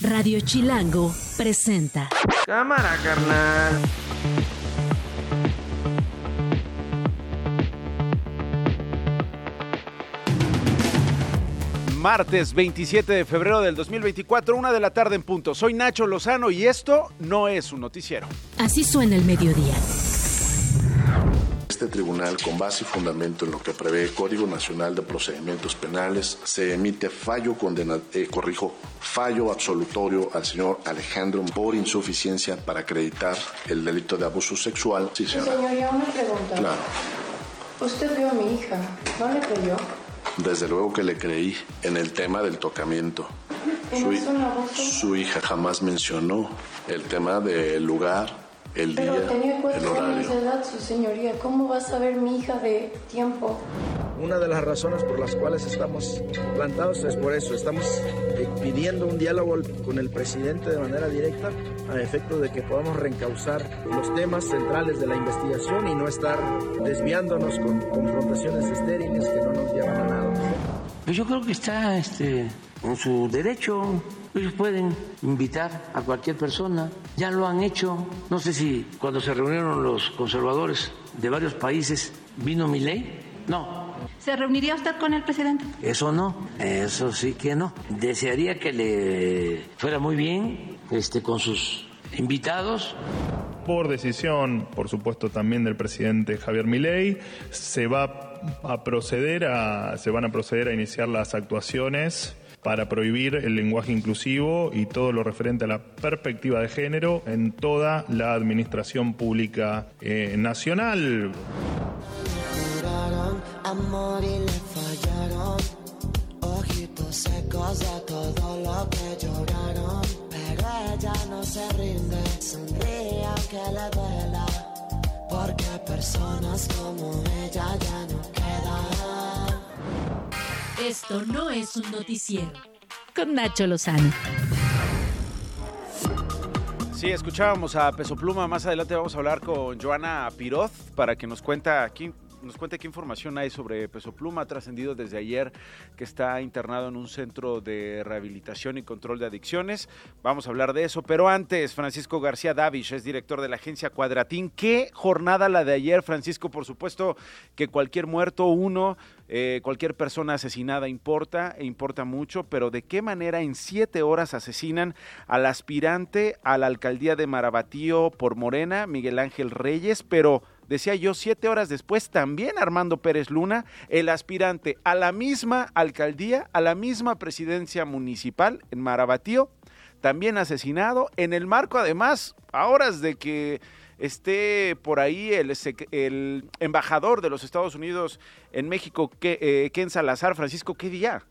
Radio Chilango presenta. Cámara, carnal. Martes 27 de febrero del 2024, una de la tarde en punto. Soy Nacho Lozano y esto no es un noticiero. Así suena el mediodía. Este tribunal, con base y fundamento en lo que prevé el Código Nacional de Procedimientos Penales, se emite fallo condena, eh, corrijo, fallo absolutorio al señor Alejandro por insuficiencia para acreditar el delito de abuso sexual. Sí, señora. Señoría, una pregunta. Claro. Usted vio a mi hija, ¿no le creyó? Desde luego que le creí en el tema del tocamiento. Su, es un abuso? su hija jamás mencionó el tema del lugar, el Pero día, tenía el años de horario. edad, su señoría. ¿Cómo va a saber mi hija de tiempo? Una de las razones por las cuales estamos plantados es por eso. Estamos eh, pidiendo un diálogo con el presidente de manera directa a efecto de que podamos reencauzar los temas centrales de la investigación y no estar desviándonos con confrontaciones estériles que no nos llevan a nada. Pues yo creo que está este, en su derecho. Ellos pueden invitar a cualquier persona. Ya lo han hecho. No sé si cuando se reunieron los conservadores de varios países vino mi ley. No, ¿Se reuniría usted con el presidente? eso no. Eso sí que no. Desearía que le fuera muy bien este, con sus invitados. Por decisión, por supuesto, también del presidente Javier Milei, se va a proceder a, se van a proceder a iniciar las actuaciones para prohibir el lenguaje inclusivo y todo lo referente a la perspectiva de género en toda la administración pública eh, nacional. Esto no es un noticiero. Con Nacho Lozano. Sí, escuchábamos a Peso Pluma. Más adelante vamos a hablar con Joana Piroz para que nos cuenta aquí. Nos cuente qué información hay sobre Peso Pluma, trascendido desde ayer que está internado en un centro de rehabilitación y control de adicciones. Vamos a hablar de eso, pero antes, Francisco García Davish es director de la agencia Cuadratín. ¿Qué jornada la de ayer, Francisco? Por supuesto que cualquier muerto, uno, eh, cualquier persona asesinada importa, e importa mucho, pero ¿de qué manera en siete horas asesinan al aspirante a la alcaldía de Marabatío por Morena, Miguel Ángel Reyes? Pero decía yo, siete horas después también Armando Pérez Luna, el aspirante a la misma alcaldía, a la misma presidencia municipal en Marabatío, también asesinado, en el marco además, a horas de que esté por ahí el, el embajador de los Estados Unidos en México, que, eh, Ken Salazar. Francisco, ¿qué día?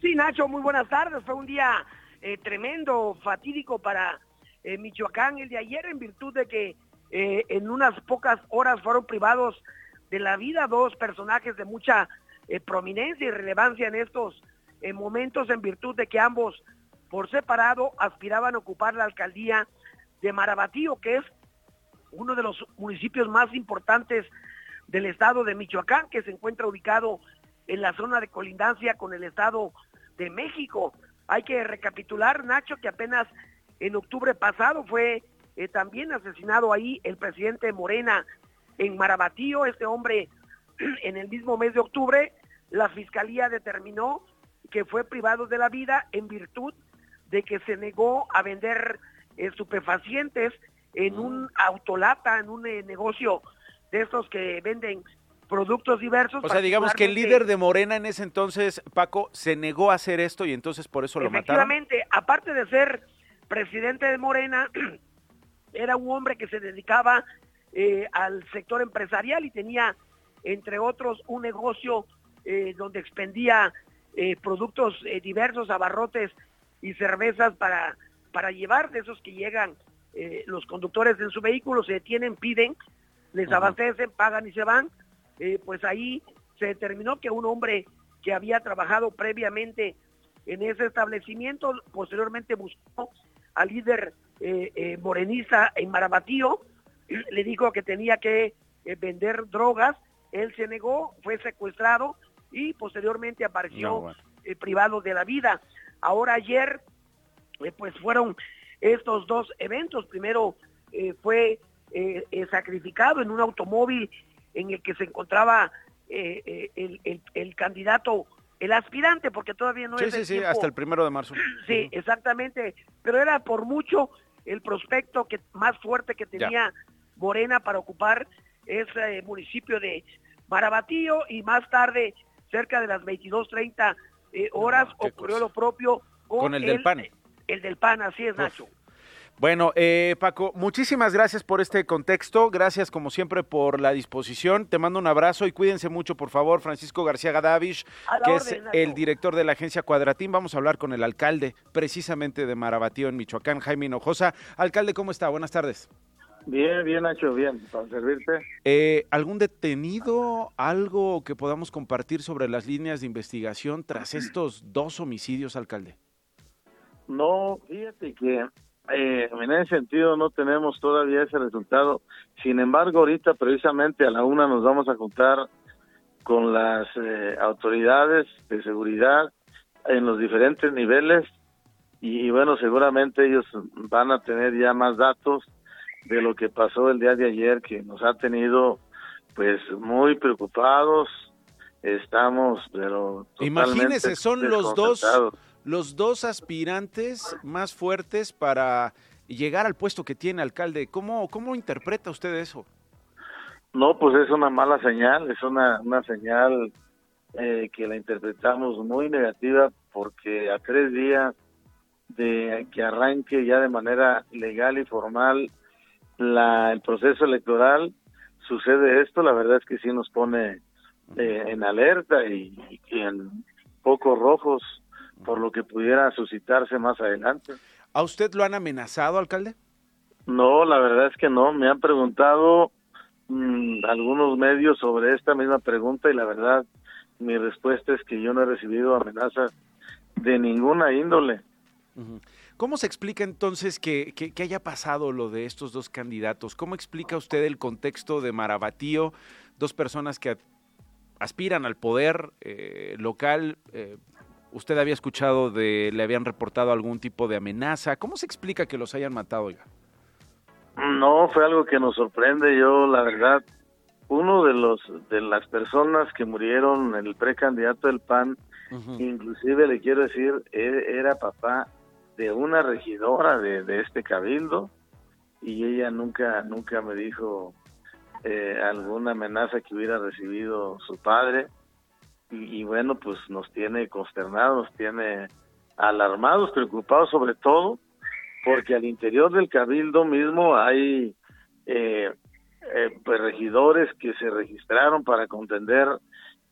Sí, Nacho, muy buenas tardes. Fue un día eh, tremendo, fatídico para eh, Michoacán el de ayer en virtud de que eh, en unas pocas horas fueron privados de la vida dos personajes de mucha eh, prominencia y relevancia en estos eh, momentos en virtud de que ambos por separado aspiraban a ocupar la alcaldía de Marabatío, que es uno de los municipios más importantes del estado de Michoacán, que se encuentra ubicado en la zona de colindancia con el estado de México. Hay que recapitular, Nacho, que apenas en octubre pasado fue eh, también asesinado ahí el presidente Morena en Marabatío, este hombre en el mismo mes de octubre, la fiscalía determinó que fue privado de la vida en virtud de que se negó a vender eh, estupefacientes en un autolata, en un eh, negocio de estos que venden productos diversos. O sea, digamos que el líder de Morena en ese entonces, Paco, se negó a hacer esto y entonces por eso lo mataron. Efectivamente, aparte de ser presidente de Morena, era un hombre que se dedicaba eh, al sector empresarial y tenía, entre otros, un negocio eh, donde expendía eh, productos diversos, abarrotes y cervezas para, para llevar, de esos que llegan los conductores en su vehículo, se detienen, piden, les abastecen, pagan y se van. Pues ahí se determinó que un hombre que había trabajado previamente en ese establecimiento, posteriormente buscó al líder eh, eh, morenista en Marabatío, le dijo que tenía que eh, vender drogas, él se negó, fue secuestrado y posteriormente apareció No, bueno. eh, privado de la vida. Ahora ayer pues fueron estos dos eventos. Primero fue sacrificado en un automóvil en el que se encontraba el, el, candidato, el aspirante, porque todavía no es. Sí, sí, sí, hasta el primero de marzo. Sí, exactamente. Pero era por mucho el prospecto que más fuerte que tenía Morena para ocupar ese municipio de Marabatío y más tarde, cerca de las 22.30 horas, ocurrió lo propio con, el, del PAN. El del PAN, así es, Nacho. Bueno, eh, Paco, muchísimas gracias por este contexto, gracias como siempre por la disposición, te mando un abrazo y cuídense mucho, por favor, Francisco García Gadavish, que es el director de la agencia Cuadratín, vamos a hablar con el alcalde precisamente de Marabatío en Michoacán, Jaime Hinojosa. Alcalde, ¿cómo está? Buenas tardes. Bien, bien, Nacho, bien, para servirte. Eh, ¿Algún detenido, algo que podamos compartir sobre las líneas de investigación tras estos dos homicidios, alcalde? No, fíjate que eh, en ese sentido no tenemos todavía ese resultado. Sin embargo, ahorita precisamente a la una nos vamos a juntar con las eh, autoridades de seguridad en los diferentes niveles y, bueno, seguramente ellos van a tener ya más datos de lo que pasó el día de ayer que nos ha tenido pues muy preocupados. Estamos, pero Imagínese, son los dos los dos aspirantes más fuertes para llegar al puesto que tiene alcalde. ¿Cómo, cómo interpreta usted eso? No, pues es una mala señal, es una, una señal eh, que la interpretamos muy negativa porque a tres días de que arranque ya de manera legal y formal la, el proceso electoral, sucede esto, la verdad es que sí nos pone eh, en alerta y, y en pocos rojos por lo que pudiera suscitarse más adelante. ¿A usted lo han amenazado, alcalde? No, la verdad es que no. Me han preguntado mm, algunos medios sobre esta misma pregunta y la verdad mi respuesta es que yo no he recibido amenazas de ninguna índole. ¿Cómo se explica entonces que, que, haya pasado lo de estos dos candidatos? ¿Cómo explica usted el contexto de Marabatío, dos personas que aspiran al poder eh, local, eh, usted había escuchado de, le habían reportado algún tipo de amenaza. ¿Cómo se explica que los hayan matado, ya? No, fue algo que nos sorprende. Yo, la verdad, uno de los de las personas que murieron, el precandidato del PAN, inclusive le quiero decir, e, era papá de una regidora de, este cabildo y ella nunca nunca me dijo eh, alguna amenaza que hubiera recibido su padre y, bueno, pues nos tiene consternados, nos tiene alarmados, preocupados sobre todo, porque al interior del cabildo mismo hay eh, eh, pues regidores que se registraron para contender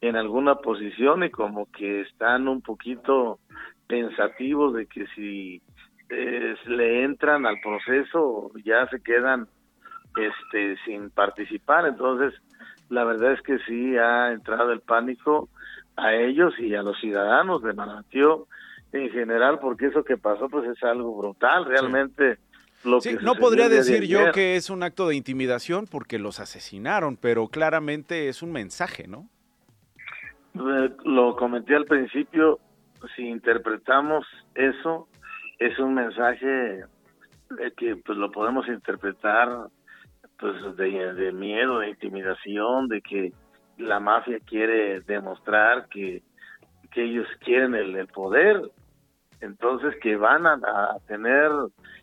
en alguna posición y como que están un poquito pensativos de que si eh, le entran al proceso ya se quedan este sin participar. Entonces la verdad es que sí ha entrado el pánico a ellos y a los ciudadanos de Manatio en general, porque eso que pasó pues es algo brutal, realmente. Lo que no podría decir yo que es un acto de intimidación porque los asesinaron, pero claramente es un mensaje, ¿no? Eh, lo comenté al principio, si interpretamos eso, es un mensaje que pues lo podemos interpretar pues de, miedo, de intimidación, de que la mafia quiere demostrar que, que ellos quieren el, poder, entonces que van a, tener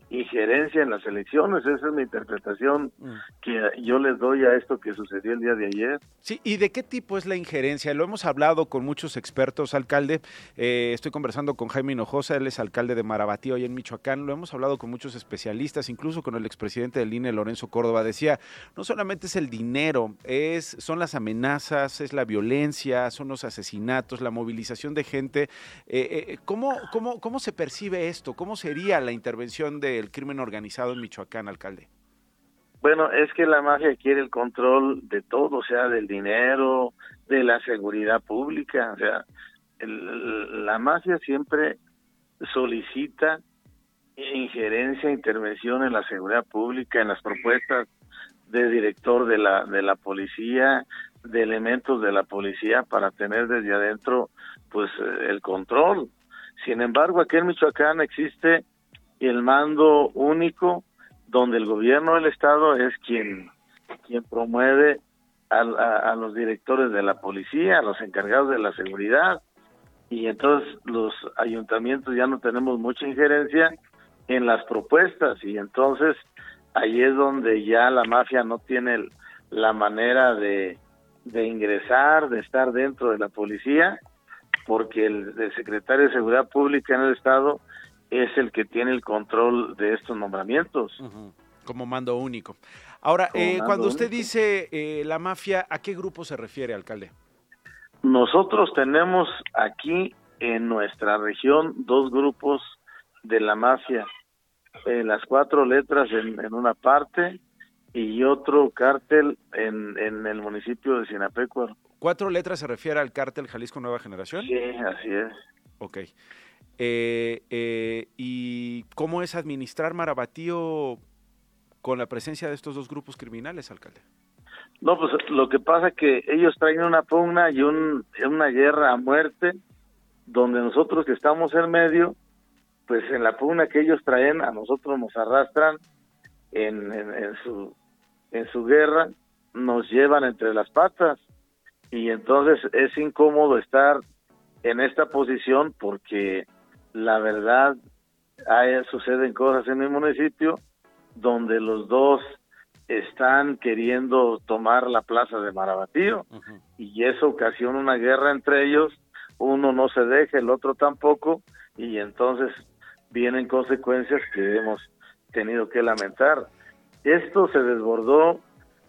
injerencia en las elecciones, esa es mi interpretación mm. Que yo les doy a esto que sucedió el día de ayer. Sí, ¿y de qué tipo es la injerencia? Lo hemos hablado con muchos expertos, alcalde, eh, estoy conversando con Jaime Hinojosa, él es alcalde de Marabatío, hoy en Michoacán, lo hemos hablado con muchos especialistas, incluso con el expresidente del INE, Lorenzo Córdoba, decía, no solamente es el dinero, es, son las amenazas, es la violencia, son los asesinatos, la movilización de gente. Eh, eh, ¿cómo, cómo, ¿Cómo se percibe esto? ¿Cómo sería la intervención de el crimen organizado en Michoacán, alcalde? Bueno, es que la mafia quiere el control de todo, o sea, del dinero, de la seguridad pública, o sea, la mafia siempre solicita injerencia, intervención en la seguridad pública, en las propuestas de director de la de la policía, de elementos de la policía para tener desde adentro pues el control. Sin embargo, aquí en Michoacán existe el mando único donde el gobierno del estado es quien quien promueve a, los directores de la policía, a los encargados de la seguridad, y entonces los ayuntamientos ya no tenemos mucha injerencia en las propuestas, y entonces ahí es donde ya la mafia no tiene la manera de, de ingresar, de estar dentro de la policía, porque el, secretario de Seguridad Pública en el Estado es el que tiene el control de estos nombramientos. Como mando único. Ahora, eh, cuando usted dice eh, la mafia, ¿a qué grupo se refiere, alcalde? Nosotros tenemos aquí en nuestra región dos grupos de la mafia, eh, las cuatro letras en, una parte y otro cártel en, en el municipio de Sinapecuaro. ¿Cuatro letras se refiere al cártel Jalisco Nueva Generación? Sí, así es. Ok. ¿Y cómo es administrar Marabatío con la presencia de estos dos grupos criminales, alcalde? No, pues lo que pasa es que ellos traen una pugna y un, una guerra a muerte, donde nosotros que estamos en medio, pues en la pugna que ellos traen, a nosotros nos arrastran en, en, su, en su guerra, nos llevan entre las patas y entonces es incómodo estar en esta posición porque la verdad hay, suceden cosas en mi municipio donde los dos están queriendo tomar la plaza de Marabatío y eso ocasiona una guerra entre ellos, uno no se deja, el otro tampoco y entonces vienen consecuencias que hemos tenido que lamentar. Esto se desbordó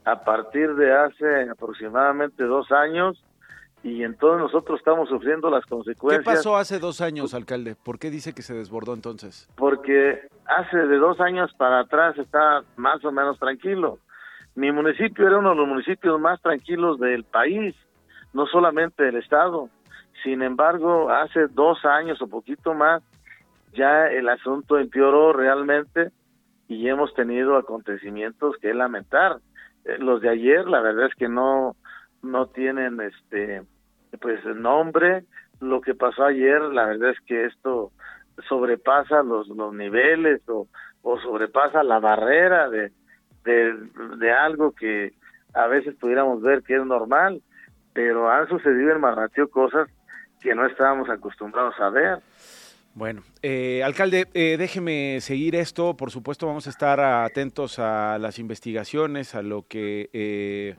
a partir de hace aproximadamente dos años y entonces nosotros estamos sufriendo las consecuencias. ¿Qué pasó hace dos años, alcalde? ¿Por qué dice que se desbordó entonces? Porque hace de dos años para atrás está más o menos tranquilo. Mi municipio era uno de los municipios más tranquilos del país, no solamente del estado. Sin embargo, hace dos años o poquito más, ya el asunto empeoró realmente y hemos tenido acontecimientos que lamentar. Eh, los de ayer, la verdad es que no no tienen este pues nombre, lo que pasó ayer, la verdad es que esto sobrepasa los, los niveles o, o sobrepasa la barrera de, de, algo que a veces pudiéramos ver que es normal, pero han sucedido en Marratio cosas que no estábamos acostumbrados a ver. Bueno, eh, alcalde, eh, déjeme seguir esto. Por supuesto, vamos a estar atentos a las investigaciones, a lo que eh,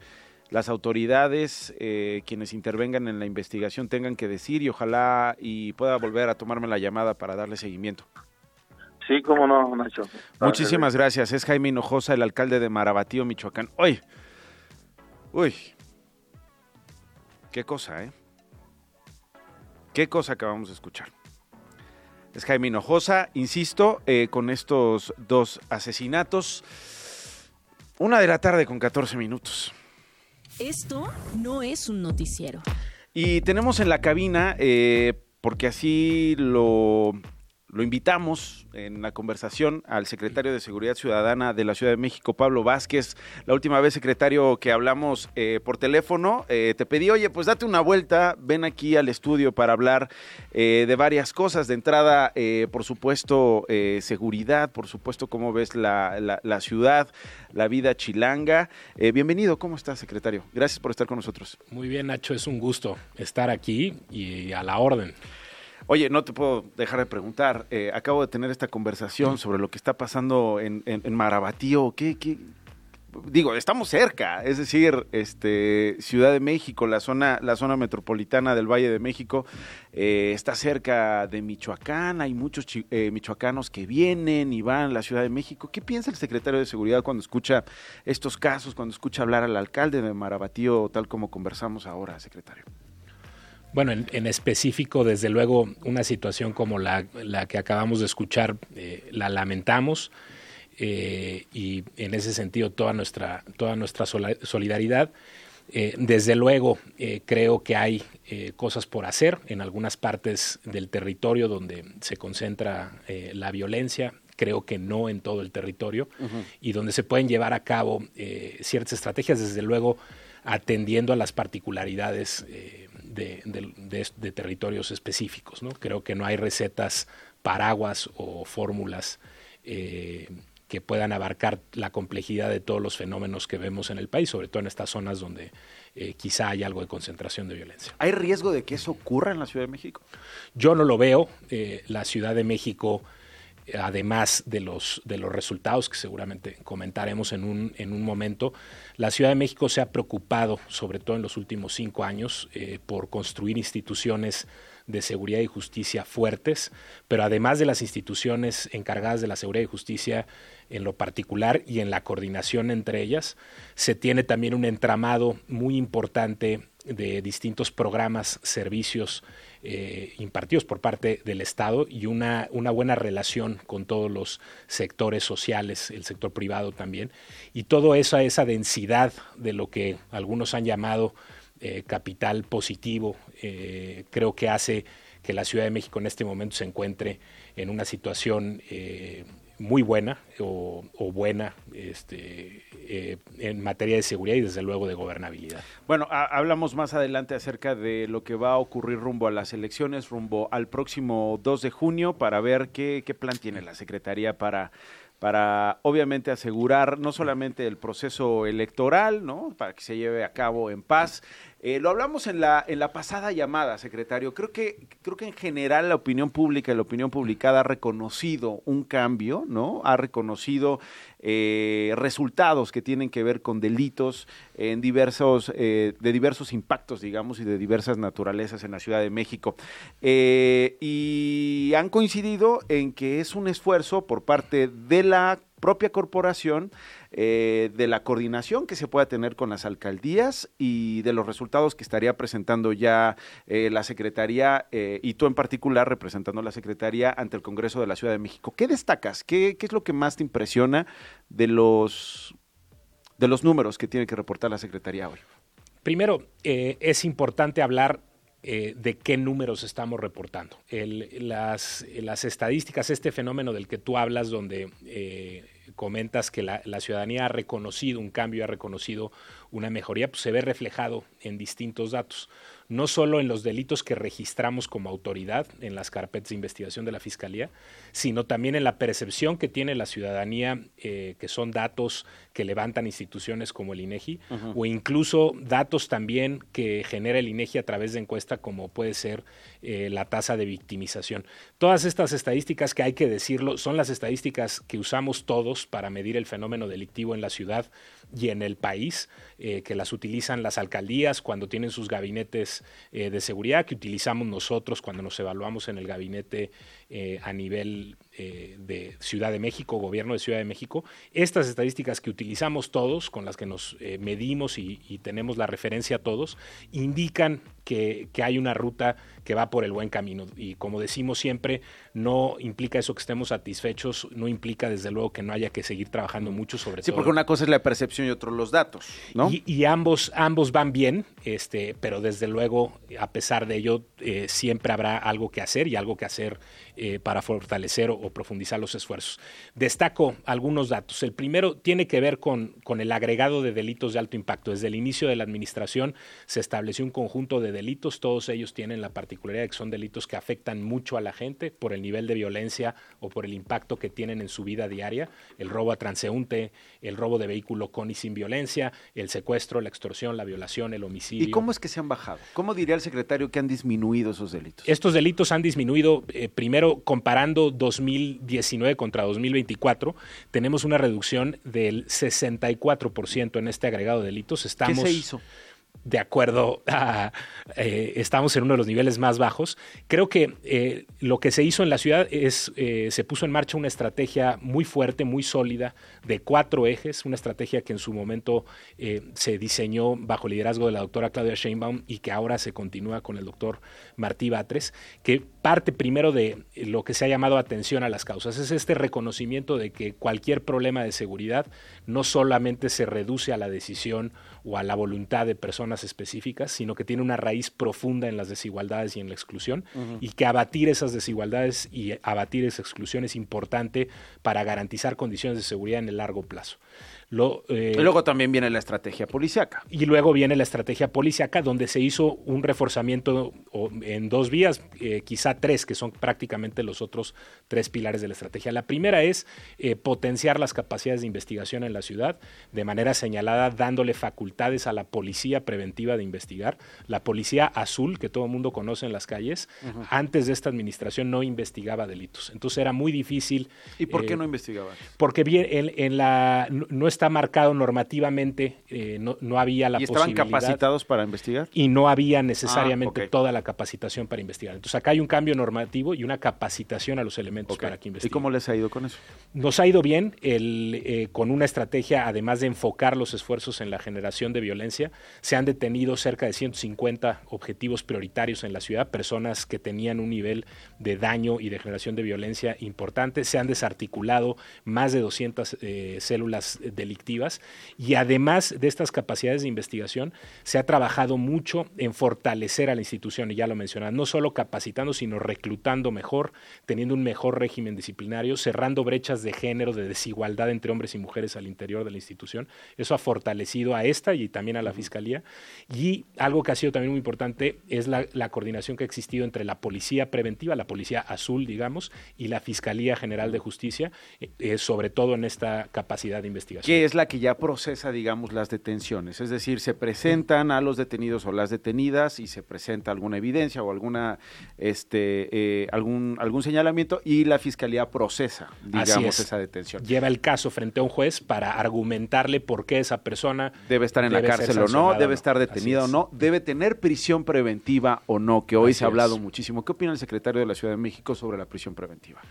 las autoridades, eh, quienes intervengan en la investigación, tengan que decir y ojalá y pueda volver a tomarme la llamada para darle seguimiento. Sí, cómo no, Nacho. Muchísimas gracias. Es Jaime Hinojosa, el alcalde de Marabatío, Michoacán. Uy, uy, qué cosa, ¿eh? Qué cosa acabamos de escuchar. Es Jaime Hinojosa, insisto, eh, con estos dos asesinatos. Una de la tarde con 14 minutos. Esto no es un noticiero. Y tenemos en la cabina, eh, porque así lo, lo invitamos en la conversación al secretario de Seguridad Ciudadana de la Ciudad de México, Pablo Vázquez. La última vez, secretario, que hablamos eh, por teléfono, eh, te pedí, oye, pues date una vuelta, ven aquí al estudio para hablar de varias cosas. De entrada, por supuesto, seguridad, por supuesto, cómo ves la, la ciudad, la vida chilanga. bienvenido, ¿cómo estás, secretario? Gracias por estar con nosotros. Muy bien, Nacho, es un gusto estar aquí y a la orden. Oye, no te puedo dejar de preguntar. Eh, acabo de tener esta conversación sobre lo que está pasando en, en, Marabatío. ¿Qué, Digo, estamos cerca, es decir, este, Ciudad de México, la zona, la zona metropolitana del Valle de México, eh, está cerca de Michoacán. Hay muchos eh, michoacanos que vienen y van a la Ciudad de México. ¿Qué piensa el secretario de Seguridad cuando escucha estos casos, cuando escucha hablar al alcalde de Marabatío, tal como conversamos ahora, secretario? Bueno, en, específico, desde luego, una situación como la, que acabamos de escuchar, eh, la lamentamos eh, y en ese sentido toda nuestra, toda nuestra solidaridad. Eh, desde luego, creo que hay cosas por hacer en algunas partes del territorio donde se concentra la violencia, creo que no en todo el territorio, y donde se pueden llevar a cabo ciertas estrategias, desde luego atendiendo a las particularidades de, territorios específicos. ¿no? Creo que no hay recetas paraguas o fórmulas que puedan abarcar la complejidad de todos los fenómenos que vemos en el país, sobre todo en estas zonas donde quizá hay algo de concentración de violencia. ¿Hay riesgo de que eso ocurra en la Ciudad de México? Yo no lo veo. la Ciudad de México además de los, de los resultados que seguramente comentaremos en un, en un momento, la Ciudad de México se ha preocupado, sobre todo en los últimos cinco años, eh, por construir instituciones de seguridad y justicia fuertes, pero además de las instituciones encargadas de la seguridad y justicia en lo particular y en la coordinación entre ellas, se tiene también un entramado muy importante de distintos programas, servicios eh, impartidos por parte del Estado y una, una buena relación con todos los sectores sociales, el sector privado también, y todo eso, esa densidad de lo que algunos han llamado eh, capital positivo, eh, creo que hace que la Ciudad de México en este momento se encuentre en una situación muy buena o, buena este, eh, en materia de seguridad y desde luego de gobernabilidad. Bueno, hablamos más adelante acerca de lo que va a ocurrir rumbo a las elecciones, rumbo al próximo 2 de junio, para ver qué, qué plan tiene la Secretaría para para obviamente asegurar no solamente el proceso electoral, ¿no? Para que se lleve a cabo en paz, eh, lo hablamos en la, en la pasada llamada, secretario. Creo que, creo que en general la opinión pública y la opinión publicada ha reconocido un cambio, ¿no? Ha reconocido eh, resultados que tienen que ver con delitos en diversos, eh, de diversos impactos, digamos, y de diversas naturalezas en la Ciudad de México. y han coincidido en que es un esfuerzo por parte de la propia corporación eh, de la coordinación que se pueda tener con las alcaldías y de los resultados que estaría presentando ya eh, la Secretaría eh, y tú en particular representando la Secretaría ante el Congreso de la Ciudad de México. ¿Qué destacas? ¿Qué, qué es lo que más te impresiona de los, de los números que tiene que reportar la Secretaría hoy? Primero, es importante hablar de qué números estamos reportando. las, las, estadísticas, este fenómeno del que tú hablas, donde comentas que la, ciudadanía ha reconocido un cambio, ha reconocido una mejoría, pues se ve reflejado en distintos datos no solo en los delitos que registramos como autoridad en las carpetas de investigación de la Fiscalía, sino también en la percepción que tiene la ciudadanía, eh, que son datos que levantan instituciones como el INEGI, o incluso datos también que genera el INEGI a través de encuesta, como puede ser eh, la tasa de victimización. Todas estas estadísticas que hay que decirlo, son las estadísticas que usamos todos para medir el fenómeno delictivo en la ciudad y en el país, eh, que las utilizan las alcaldías cuando tienen sus gabinetes de seguridad, que utilizamos nosotros cuando nos evaluamos en el gabinete eh, a nivel de Ciudad de México, gobierno de Ciudad de México. Estas estadísticas que utilizamos todos, con las que nos medimos y, y, tenemos la referencia todos, indican que, que hay una ruta que va por el buen camino. Y como decimos siempre, no implica eso que estemos satisfechos, no implica desde luego que no haya que seguir trabajando mucho sobre sí, todo. Sí, porque una cosa es la percepción y otro los datos, ¿no? Y, ambos, ambos van bien, este, pero desde luego, a pesar de ello, eh, siempre habrá algo que hacer y algo que hacer eh, para fortalecer o, profundizar los esfuerzos. Destaco algunos datos. El primero tiene que ver con, con el agregado de delitos de alto impacto. Desde el inicio de la administración se estableció un conjunto de delitos, todos ellos tienen la particularidad que son delitos que afectan mucho a la gente por el nivel de violencia o por el impacto que tienen en su vida diaria, el robo a transeúnte, el robo de vehículo con y sin violencia, el secuestro, la extorsión, la violación, el homicidio. ¿Y cómo es que se han bajado? ¿Cómo diría el secretario que han disminuido esos delitos? Estos delitos han disminuido, eh, primero comparando 2019 contra 2024, tenemos una reducción del 64% en este agregado de delitos. Estamos, ¿Qué se hizo? De acuerdo a, eh, estamos en uno de los niveles más bajos. Creo que eh, lo que se hizo en la ciudad es, eh, se puso en marcha una estrategia muy fuerte, muy sólida, de cuatro ejes, una estrategia que en su momento se diseñó bajo el liderazgo de la doctora Claudia Sheinbaum y que ahora se continúa con el doctor Martí Batres, que parte primero de lo que se ha llamado atención a las causas. Es este reconocimiento de que cualquier problema de seguridad no solamente se reduce a la decisión o a la voluntad de personas específicas, sino que tiene una raíz profunda en las desigualdades y en la exclusión, y que abatir esas desigualdades y abatir esa exclusión es importante para garantizar condiciones de seguridad en el largo plazo. Eh, y luego también viene la estrategia policiaca. Y luego viene la estrategia policiaca, donde se hizo un reforzamiento en dos vías, eh, quizá tres, que son prácticamente los otros tres pilares de la estrategia. La primera es eh, potenciar las capacidades de investigación en la ciudad, de manera señalada, dándole facultades a la policía preventiva de investigar. La policía azul, que todo el mundo conoce en las calles, antes de esta administración no investigaba delitos. Entonces era muy difícil. ¿Y por qué no investigaba? Porque bien, en, la, no, está marcado normativamente, eh, no, no, había la ¿Y estaban capacitados para investigar? Y no había necesariamente ah, toda la capacitación para investigar. Entonces acá hay un cambio normativo y una capacitación a los elementos para que investiguen. ¿Y cómo les ha ido con eso? Nos ha ido bien el, eh, con una estrategia, además de enfocar los esfuerzos en la generación de violencia, se han detenido cerca de 150 objetivos prioritarios en la ciudad, personas que tenían un nivel de daño y de generación de violencia importante, se han desarticulado más de 200 eh, células de delictivas y además de estas capacidades de investigación se ha trabajado mucho en fortalecer a la institución y ya lo mencionaba, no solo capacitando sino reclutando mejor, teniendo un mejor régimen disciplinario, cerrando brechas de género, de desigualdad entre hombres y mujeres al interior de la institución. Eso ha fortalecido a esta y también a la Fiscalía. Y algo que ha sido también muy importante es la, coordinación que ha existido entre la Policía Preventiva, la Policía Azul, digamos, y la Fiscalía General de Justicia, eh, eh, sobre todo en esta capacidad de investigación es la que ya procesa, digamos, las detenciones. Es decir, se presentan a los detenidos o las detenidas y se presenta alguna evidencia o alguna, este, eh, algún, algún señalamiento y la fiscalía procesa, digamos, esa detención. Lleva el caso frente a un juez para argumentarle por qué esa persona debe estar en la cárcel o no, debe estar detenida o no, debe tener prisión preventiva o no, que hoy se ha hablado muchísimo. ¿Qué opina el secretario de la Ciudad de México sobre la prisión preventiva?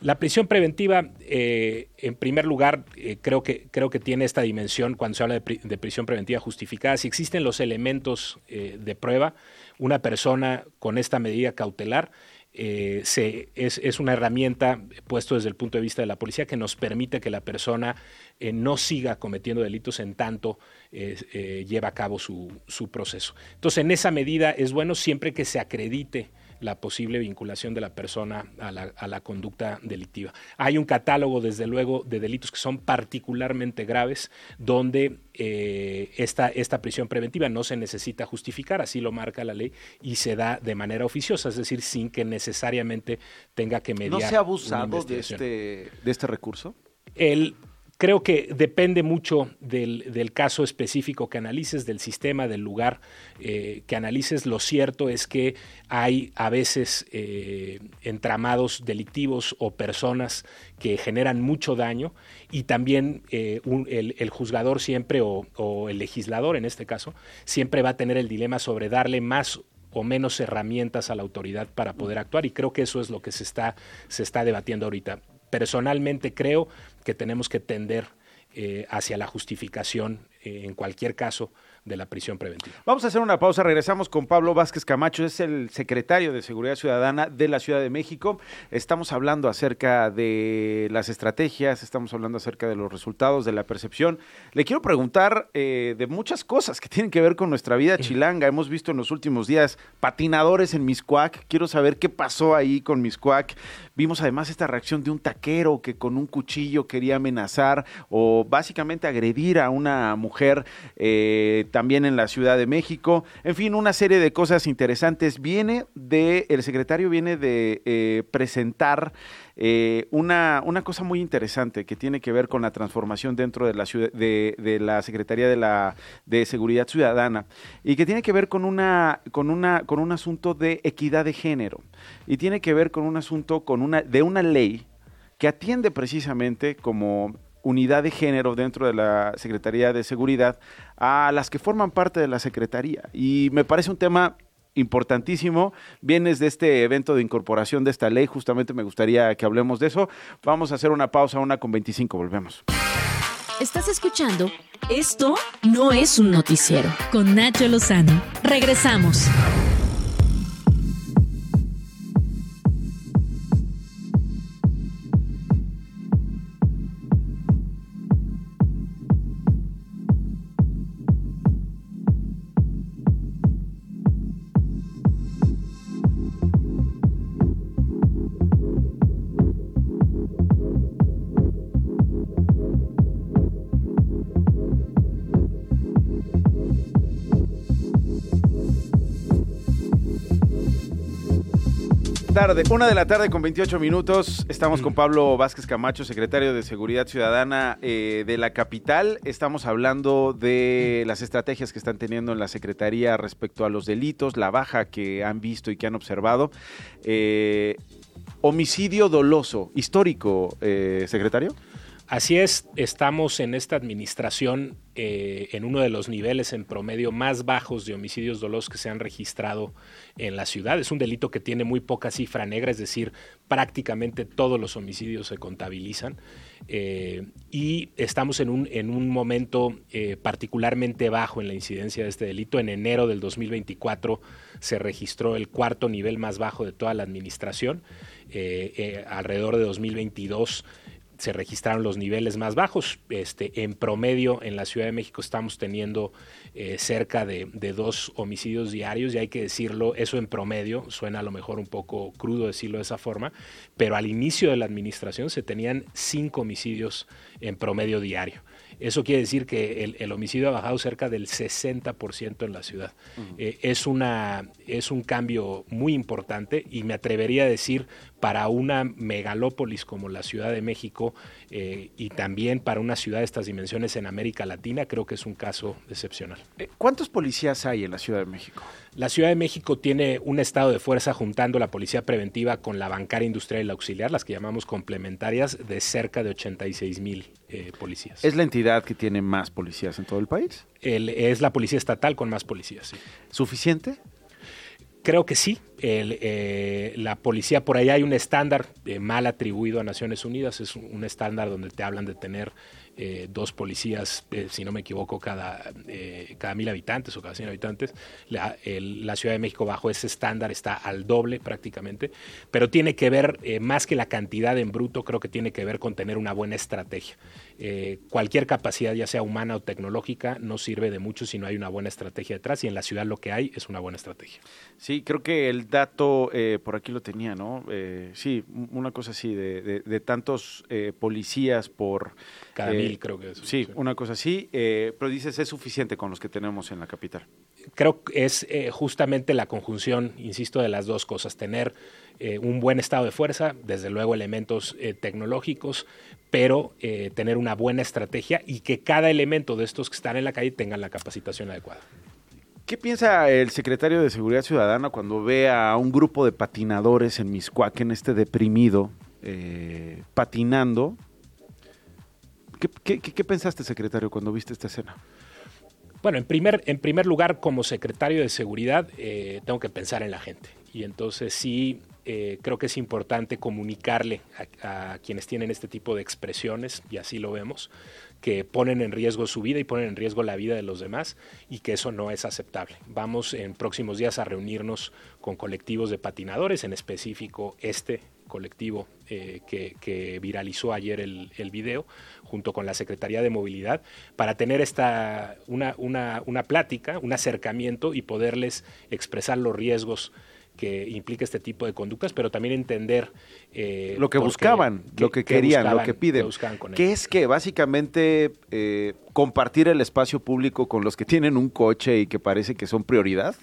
La prisión preventiva, eh, en primer lugar, eh, creo, que, creo que tiene esta dimensión cuando se habla de, prisión preventiva justificada. Si existen los elementos eh, de prueba, una persona con esta medida cautelar se, es, es, una herramienta puesto desde el punto de vista de la policía que nos permite que la persona no siga cometiendo delitos en tanto lleva a cabo su, su proceso. Entonces, en esa medida es bueno siempre que se acredite la posible vinculación de la persona a la, conducta delictiva. Hay un catálogo, desde luego, de delitos que son particularmente graves, donde eh, esta, esta prisión preventiva no se necesita justificar, así lo marca la ley, y se da de manera oficiosa, es decir, sin que necesariamente tenga que mediar. ¿No se ha abusado de este, de este recurso? El, Creo que depende mucho del, caso específico que analices, del sistema, del lugar eh, que analices. Lo cierto es que hay a veces eh, entramados delictivos o personas que generan mucho daño y también eh, el, juzgador siempre o, o el legislador en este caso siempre va a tener el dilema sobre darle más o menos herramientas a la autoridad para poder actuar y creo que eso es lo que se está, se está debatiendo ahorita. Personalmente creo que tenemos que tender eh, hacia la justificación eh, en cualquier caso de la prisión preventiva. Vamos a hacer una pausa, regresamos con Pablo Vázquez Camacho, es el secretario de Seguridad Ciudadana de la Ciudad de México. Estamos hablando acerca de las estrategias, estamos hablando acerca de los resultados, de la percepción. Le quiero preguntar eh, de muchas cosas que tienen que ver con nuestra vida chilanga. Hemos visto en los últimos días patinadores en Miscuac. Quiero saber qué pasó ahí con Miscuac. Vimos además esta reacción de un taquero que con un cuchillo quería amenazar o básicamente agredir a una mujer. Eh, también en la Ciudad de México. En fin, una serie de cosas interesantes. Viene de, el secretario viene de eh, presentar eh, una, una cosa muy interesante que tiene que ver con la transformación dentro de la, ciudad, de, la Secretaría de, la, de Seguridad Ciudadana y que tiene que ver con, una, con, una, con un asunto de equidad de género y tiene que ver con un asunto con una, de una ley que atiende precisamente como unidad de género dentro de la Secretaría de Seguridad a las que forman parte de la Secretaría. Y me parece un tema importantísimo. Vienes de este evento de incorporación de esta ley, justamente me gustaría que hablemos de eso. Vamos a hacer una pausa, una con 25, volvemos. Estás escuchando Esto no es un noticiero con Nacho Lozano. Regresamos. Tarde, una de la tarde con 28 minutos. Estamos con Pablo Vázquez Camacho, secretario de Seguridad Ciudadana eh, de la capital. Estamos hablando de las estrategias que están teniendo en la Secretaría respecto a los delitos, la baja que han visto y que han observado. Eh, homicidio doloso, histórico, eh, secretario. Así es, estamos en esta administración eh, en uno de los niveles en promedio más bajos de homicidios dolosos que se han registrado en la ciudad. Es un delito que tiene muy poca cifra negra, es decir, prácticamente todos los homicidios se contabilizan. Eh, y estamos en un, en un momento eh, particularmente bajo en la incidencia de este delito. En enero del 2024 se registró el cuarto nivel más bajo de toda la administración. alrededor de 2022 se registraron los niveles más bajos. Este, en promedio, en la Ciudad de México estamos teniendo eh, cerca de, dos homicidios diarios, y hay que decirlo, eso en promedio, suena a lo mejor un poco crudo decirlo de esa forma, pero al inicio de la administración se tenían cinco homicidios en promedio diario. Eso quiere decir que el, homicidio ha bajado cerca del 60% en la ciudad. Eh, es, una, es un cambio muy importante y me atrevería a decir para una megalópolis como la Ciudad de México eh, y también para una ciudad de estas dimensiones en América Latina, creo que es un caso excepcional. Eh, ¿Cuántos policías hay en la Ciudad de México? La Ciudad de México tiene un estado de fuerza juntando la policía preventiva con la bancaria industrial y la auxiliar, las que llamamos complementarias, de cerca de 86 mil eh, policías. ¿Es la entidad que tiene más policías en todo el país? es la policía estatal con más policías, sí. ¿Suficiente? Creo que sí. Eh, la policía, por ahí hay un estándar eh, mal atribuido a Naciones Unidas, es un estándar donde te hablan de tener eh, dos policías, eh, si no me equivoco, cada, eh, cada mil habitantes o cada cien habitantes. La, Ciudad de México bajo ese estándar está al doble prácticamente, pero tiene que ver, más que la cantidad en bruto, creo que tiene que ver con tener una buena estrategia. Cualquier capacidad, ya sea humana o tecnológica, no sirve de mucho si no hay una buena estrategia detrás y en la ciudad lo que hay es una buena estrategia. Sí, creo que el dato, por aquí lo tenía, ¿no? sí, una cosa así, de, de tantos policías por... Cada mil, creo que es. Sí, una cosa así. Eh, pero dices, ¿es suficiente con los que tenemos en la capital? Creo que es eh, justamente la conjunción, insisto, de las dos cosas. Tener eh, un buen estado de fuerza, desde luego elementos tecnológicos, pero tener una buena estrategia y que cada elemento de estos que están en la calle tengan la capacitación adecuada. ¿Qué piensa el secretario de Seguridad Ciudadana cuando ve a un grupo de patinadores en en este deprimido, patinando ¿Qué, pensaste, secretario, cuando viste esta escena? Bueno, en primer, en primer lugar, como secretario de Seguridad, eh, tengo que pensar en la gente. Y entonces sí, eh, creo que es importante comunicarle a, quienes tienen este tipo de expresiones, y así lo vemos, que ponen en riesgo su vida y ponen en riesgo la vida de los demás y que eso no es aceptable. Vamos en próximos días a reunirnos con colectivos de patinadores, en específico este colectivo eh, que, viralizó ayer el, el, video, junto con la Secretaría de Movilidad, para tener esta, una, una, una plática, un acercamiento y poderles expresar los riesgos que implica este tipo de conductas, pero también entender eh, lo que buscaban, lo que querían, lo que piden. Que es que básicamente eh, compartir el espacio público con los que tienen un coche y que parece que son prioridad.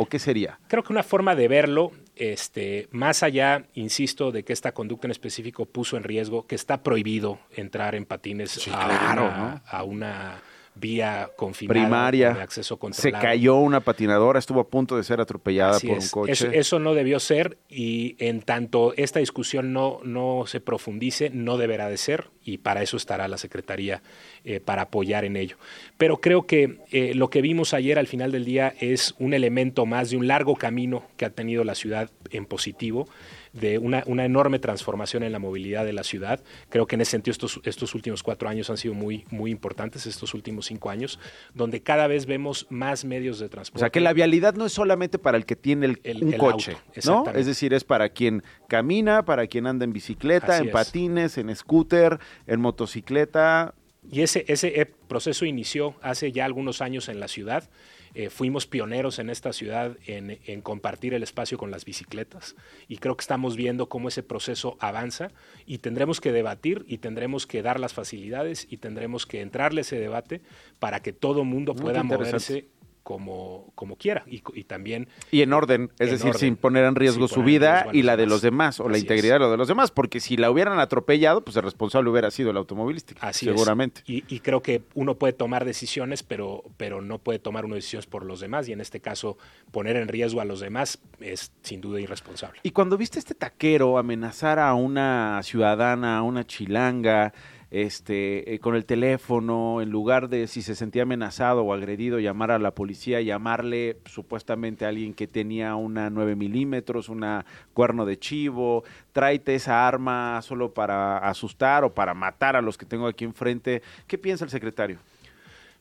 ¿O qué sería? Creo que una forma de verlo, este, más allá, insisto, de que esta conducta en específico puso en riesgo, que está prohibido entrar en patines a una vía confinada, primaria, acceso Se cayó una patinadora, estuvo a punto de ser atropellada por un coche. Eso, no debió ser y en tanto esta discusión no, no se profundice, no deberá de ser y para eso estará la Secretaría eh, para apoyar en ello. Pero creo que eh, lo que vimos ayer al final del día es un elemento más de un largo camino que ha tenido la ciudad en positivo de una, una, enorme transformación en la movilidad de la ciudad. Creo que en ese sentido estos, estos últimos cuatro años han sido muy, muy importantes, estos últimos cinco años, donde cada vez vemos más medios de transporte. O sea, que la vialidad no es solamente para el que tiene el, un coche, ¿no? Es decir, es para quien camina, para quien anda en bicicleta, en patines, en scooter, en motocicleta. Y ese, ese proceso inició hace ya algunos años en la ciudad. Eh, fuimos pioneros en esta ciudad en, compartir el espacio con las bicicletas. Y creo que estamos viendo cómo ese proceso avanza y tendremos que debatir y tendremos que dar las facilidades y tendremos que entrarle ese debate para que todo mundo pueda moverse como, como quiera. Y, también... Y en orden, es decir, sin poner en riesgo su vida y la de los demás, o la integridad de lo de los demás, porque si la hubieran atropellado, pues el responsable hubiera sido el automovilístico, Así seguramente. Y, y, creo que uno puede tomar decisiones, pero, pero no puede tomar una decisión por los demás, y en este caso poner en riesgo a los demás es sin duda irresponsable. Y cuando viste este taquero amenazar a una ciudadana, a una chilanga, este, eh, con el teléfono, en lugar de si se sentía amenazado o agredido, llamar a la policía, llamarle supuestamente a alguien que tenía una 9 milímetros, una cuerno de chivo, tráete esa arma solo para asustar o para matar a los que tengo aquí enfrente. ¿Qué piensa el secretario?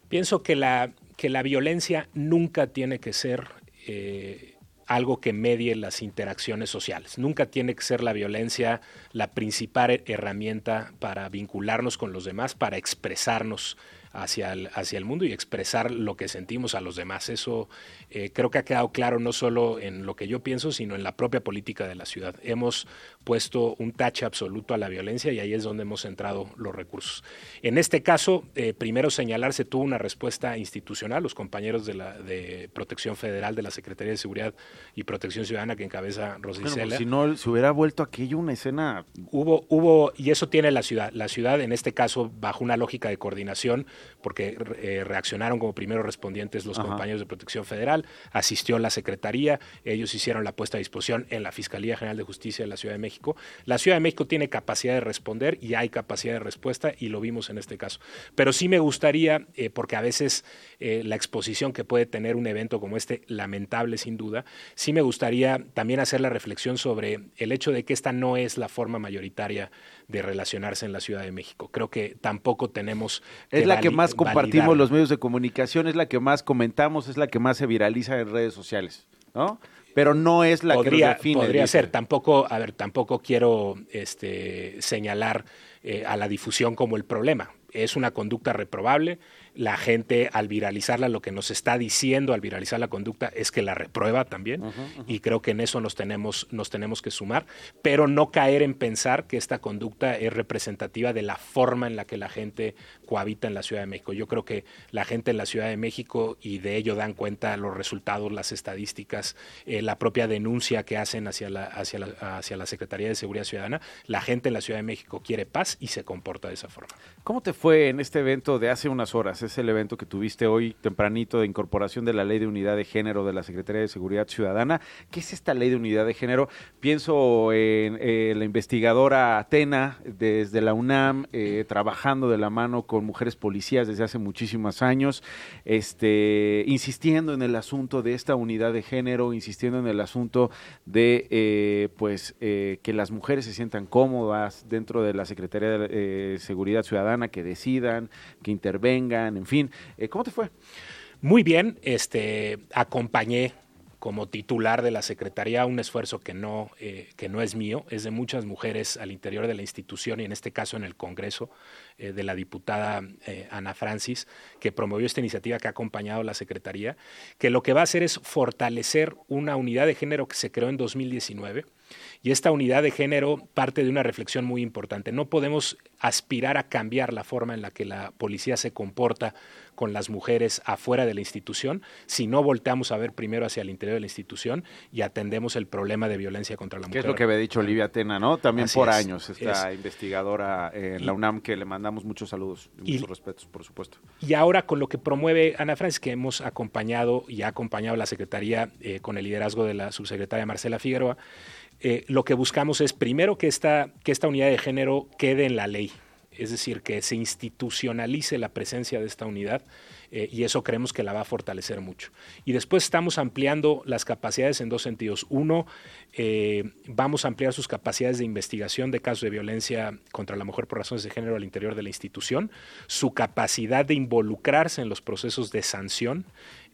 Pienso que la, que la violencia nunca tiene que ser... Eh, algo que medie las interacciones sociales. Nunca tiene que ser la violencia la principal herramienta para vincularnos con los demás, para expresarnos hacia el, hacia el mundo y expresar lo que sentimos a los demás. Eso eh, creo que ha quedado claro no solo en lo que yo pienso, sino en la propia política de la ciudad. Hemos puesto un tache absoluto a la violencia y ahí es donde hemos centrado los recursos. En este caso, eh, primero señalar, se tuvo una respuesta institucional. Los compañeros de, la, de Protección Federal de la Secretaría de Seguridad y Protección Ciudadana que encabeza Rosicela. Pues si no, se hubiera vuelto aquello una escena... Hubo, hubo, y eso tiene la ciudad. La ciudad, en este caso, bajo una lógica de coordinación, porque eh, reaccionaron como primeros respondientes los compañeros de Protección Federal, asistió la Secretaría, ellos hicieron la puesta a disposición en la Fiscalía General de Justicia de la Ciudad de México. La Ciudad de México tiene capacidad de responder y hay capacidad de respuesta y lo vimos en este caso. Pero sí me gustaría, eh, porque a veces eh, la exposición que puede tener un evento como este, lamentable sin duda, sí me gustaría también hacer la reflexión sobre el hecho de que esta no es la forma mayoritaria de relacionarse en la Ciudad de México. Creo que tampoco tenemos... es la que más compartimos los medios de comunicación, es la que más comentamos, es la que más se viraliza en redes sociales, ¿no? Pero no es la que nos define. Podría ser. Tampoco, a ver, tampoco quiero este, señalar eh, a la difusión como el problema. Es una conducta reprobable la gente al viralizarla lo que nos está diciendo al viralizar la conducta es que la reprueba también y creo que en eso nos tenemos, nos tenemos que sumar, pero no caer en pensar que esta conducta es representativa de la forma en la que la gente cohabita en la Ciudad de México. Yo creo que la gente en la Ciudad de México y de ello dan cuenta los resultados, las estadísticas, eh, la propia denuncia que hacen hacia la, hacia, la, hacia la Secretaría de Seguridad Ciudadana, la gente en la Ciudad de México quiere paz y se comporta de esa forma. ¿Cómo te fue en este evento de hace unas horas? Es el evento que tuviste hoy tempranito de incorporación de la Ley de Unidad de Género de la Secretaría de Seguridad Ciudadana. ¿Qué es esta Ley de Unidad de Género? Pienso en eh, la investigadora Atena desde la UNAM, eh, trabajando de la mano con mujeres policías desde hace muchísimos años, este, insistiendo en el asunto de esta unidad de género, insistiendo en el asunto de eh, pues que las mujeres se sientan cómodas dentro de la Secretaría de Seguridad Ciudadana, que decidan, que intervengan, en fin. ¿Cómo te fue? Muy bien, este, acompañé como titular de la Secretaría un esfuerzo que no, eh, que no es mío, es de muchas mujeres al interior de la institución y en este caso en el Congreso eh, de la diputada eh, Ana Francis, que promovió esta iniciativa que ha acompañado la Secretaría, que lo que va a hacer es fortalecer una unidad de género que se creó en 2019 y esta unidad de género parte de una reflexión muy importante. No podemos aspirar a cambiar la forma en la que la policía se comporta con las mujeres afuera de la institución si no volteamos a ver primero hacia el interior de la institución y atendemos el problema de violencia contra la mujer. Que es lo que había dicho Olivia Tena, ¿no? También por años, esta investigadora en la UNAM que le mandamos muchos saludos y, muchos respetos, por supuesto. Y ahora con lo que promueve Ana Francis, que hemos acompañado y ha acompañado a la Secretaría eh, con el liderazgo de la subsecretaria Marcela Figueroa, eh, lo que buscamos es primero que esta, que esta unidad de género quede en la ley, es decir, que se institucionalice la presencia de esta unidad eh, y eso creemos que la va a fortalecer mucho. Y después estamos ampliando las capacidades en dos sentidos. Uno, eh, vamos a ampliar sus capacidades de investigación de casos de violencia contra la mujer por razones de género al interior de la institución, su capacidad de involucrarse en los procesos de sanción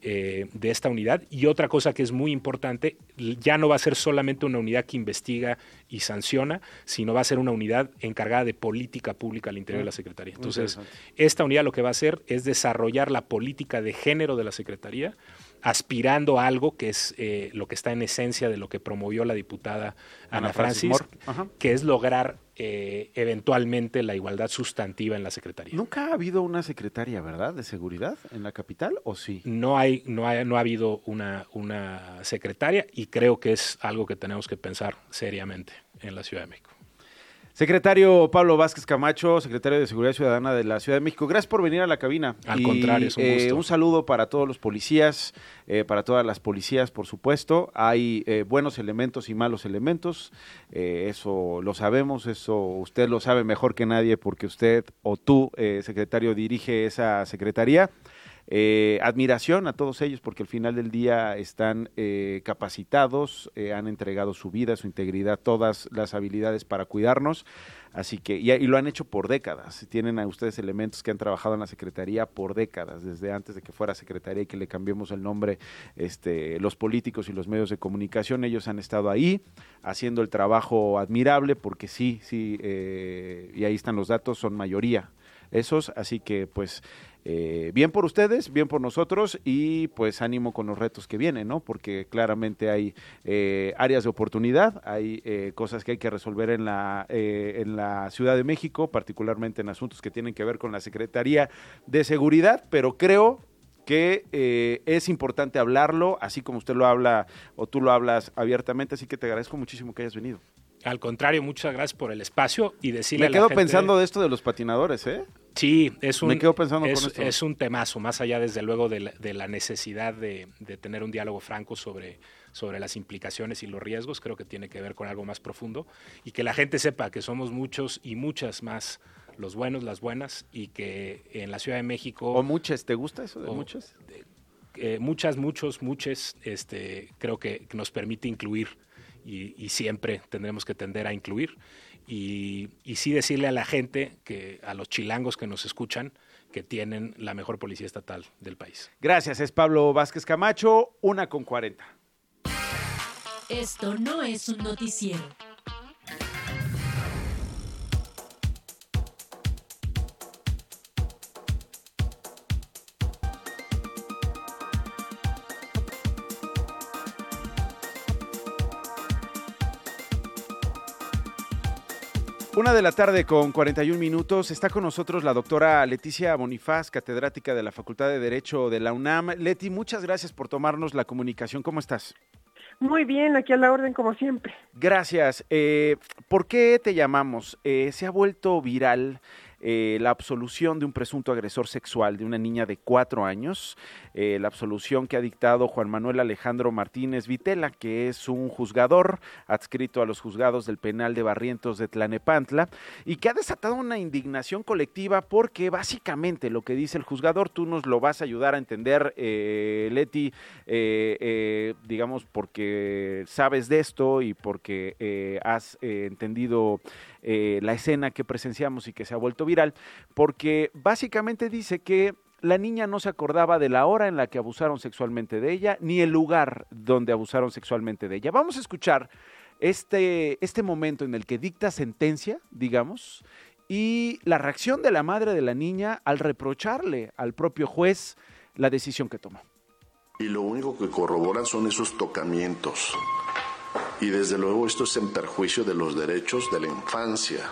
eh, de esta unidad. Y otra cosa que es muy importante, ya no va a ser solamente una unidad que investiga y sanciona, sino va a ser una unidad encargada de política pública al interior de la Secretaría. Entonces, esta unidad lo que va a hacer es desarrollar la política de género de la Secretaría, aspirando a algo que es eh, lo que está en esencia de lo que promovió la diputada Ana, Francis, que es lograr eh, eventualmente la igualdad sustantiva en la Secretaría. Nunca ha habido una secretaria, ¿verdad?, de seguridad en la capital, ¿o sí? No hay, no hay, no ha habido una, una secretaria y creo que es algo que tenemos que pensar seriamente en la Ciudad de México. Secretario Pablo Vázquez Camacho, secretario de Seguridad Ciudadana de la Ciudad de México, gracias por venir a la cabina. Al contrario, es un eh, gusto. un saludo para todos los policías, eh, para todas las policías, por supuesto. Hay eh, buenos elementos y malos elementos, eso lo sabemos, eso usted lo sabe mejor que nadie porque usted o tú, eh, secretario, dirige esa secretaría. Eh, admiración a todos ellos porque al final del día están eh, capacitados, eh, han entregado su vida, su integridad, todas las habilidades para cuidarnos. Así que, y, lo han hecho por décadas. Tienen a ustedes elementos que han trabajado en la Secretaría por décadas, desde antes de que fuera Secretaría y que le cambiemos el nombre, este, los políticos y los medios de comunicación, ellos han estado ahí haciendo el trabajo admirable porque sí, sí, eh, y ahí están los datos, son mayoría esos, así que pues eh, bien por ustedes, bien por nosotros y pues ánimo con los retos que vienen, ¿no? Porque claramente hay eh, áreas de oportunidad, hay eh, cosas que hay que resolver en la, eh, en la Ciudad de México, particularmente en asuntos que tienen que ver con la Secretaría de Seguridad, pero creo que eh, es importante hablarlo, así como usted lo habla o tú lo hablas abiertamente, así que te agradezco muchísimo que hayas venido. Al contrario, muchas gracias por el espacio y decirle Me a la quedo gente- pensando de esto de los patinadores, ¿eh? Sí, es un, Me quedo pensando es, con esto. es un temazo, más allá desde luego de la, de la necesidad de, de tener un diálogo franco sobre, sobre las implicaciones y los riesgos, creo que tiene que ver con algo más profundo y que la gente sepa que somos muchos y muchas más los buenos, las buenas y que en la Ciudad de México... ¿O muchas? ¿Te gusta eso de o- muchas? eh, muchas, muchos, muchos, este, creo que nos permite incluir y, y siempre tendremos que tender a incluir. Y, y sí decirle a la gente, que a los chilangos que nos escuchan, que tienen la mejor policía estatal del país. Gracias, es Pablo Vázquez Camacho, una con 40. Esto no es un noticiero. Una de la tarde con 41 minutos. Está con nosotros la doctora Leticia Bonifaz, catedrática de la Facultad de Derecho de la UNAM. Leti, muchas gracias por tomarnos la comunicación. ¿Cómo estás? Muy bien, aquí a la orden como siempre. Gracias. Eh, ¿Por qué te llamamos? Eh, se ha vuelto viral eh, la absolución de un presunto agresor sexual de una niña de cuatro años, eh, la absolución que ha dictado Juan Manuel Alejandro Martínez Vitela, que es un juzgador adscrito a los juzgados del penal de Barrientos de Tlanepantla, y que ha desatado una indignación colectiva porque básicamente lo que dice el juzgador, tú nos lo vas a ayudar a entender, eh, Leti, eh, eh, digamos, porque sabes de esto y porque has entendido eh, la escena que presenciamos y que se ha vuelto viral, porque básicamente dice que la niña no se acordaba de la hora en la que abusaron sexualmente de ella, ni el lugar donde abusaron sexualmente de ella. Vamos a escuchar este, este momento en el que dicta sentencia, digamos, y la reacción de la madre de la niña al reprocharle al propio juez la decisión que tomó. Y lo único que corroboran son esos tocamientos. Y desde luego esto es en perjuicio de los derechos de la infancia.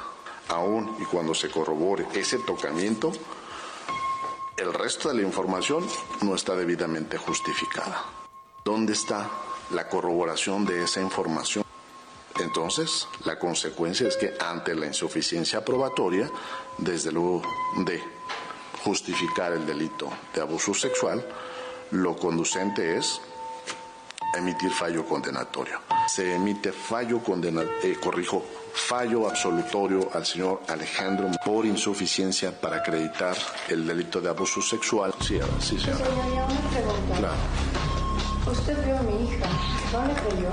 Aún y cuando se corrobore ese tocamiento, el resto de la información no está debidamente justificada. ¿Dónde está la corroboración de esa información? Entonces, la consecuencia es que ante la insuficiencia probatoria, desde luego de justificar el delito de abuso sexual, lo conducente es emitir fallo condenatorio. Se emite fallo condenatorio, corrijo, fallo absolutorio al señor Alejandro por insuficiencia para acreditar el delito de abuso sexual. Sí, sí, señora. Señoría, una pregunta. Claro. Usted vio a mi hija, ¿no le creyó?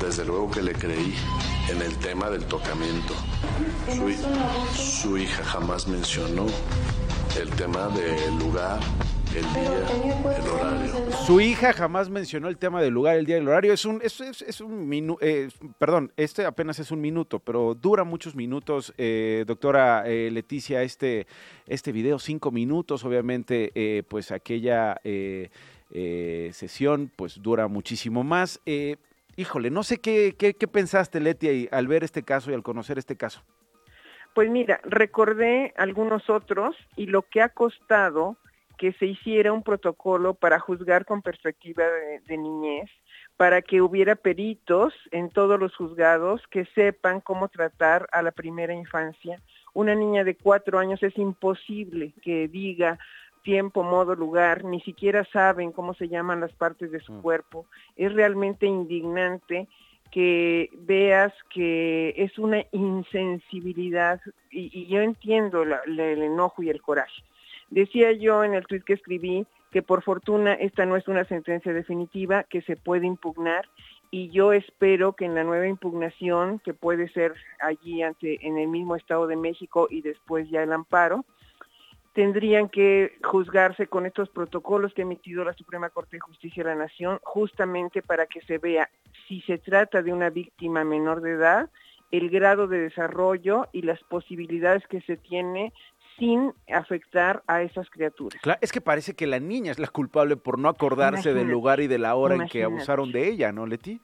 Desde luego que le creí en el tema del tocamiento. Su, su hija jamás mencionó el tema del lugar el día, el horario. Su hija jamás mencionó el tema del lugar, el día y el horario. Es un, es, es, es un minuto, eh, perdón, este apenas es un minuto, pero dura muchos minutos, eh, doctora eh, Leticia, este, este video, cinco minutos, obviamente, eh, pues aquella eh, eh, sesión, pues dura muchísimo más. Eh, híjole, no sé qué, qué, qué pensaste, Leti, y- al ver este caso y al conocer este caso. Pues mira, recordé algunos otros y lo que ha costado que se hiciera un protocolo para juzgar con perspectiva de, de niñez, para que hubiera peritos en todos los juzgados que sepan cómo tratar a la primera infancia. Una niña de cuatro años es imposible que diga tiempo, modo, lugar, ni siquiera saben cómo se llaman las partes de su cuerpo. Es realmente indignante que veas que es una insensibilidad y, y yo entiendo la- la- el enojo y el coraje. Decía yo en el tweet que escribí que por fortuna esta no es una sentencia definitiva que se puede impugnar y yo espero que en la nueva impugnación que puede ser allí ante en el mismo Estado de México y después ya el amparo tendrían que juzgarse con estos protocolos que ha emitido la Suprema Corte de Justicia de la Nación justamente para que se vea si se trata de una víctima menor de edad, el grado de desarrollo y las posibilidades que se tiene sin afectar a esas criaturas. Claro, es que parece que la niña es la culpable por no acordarse del lugar y de la hora en que abusaron de ella, ¿no, Leti?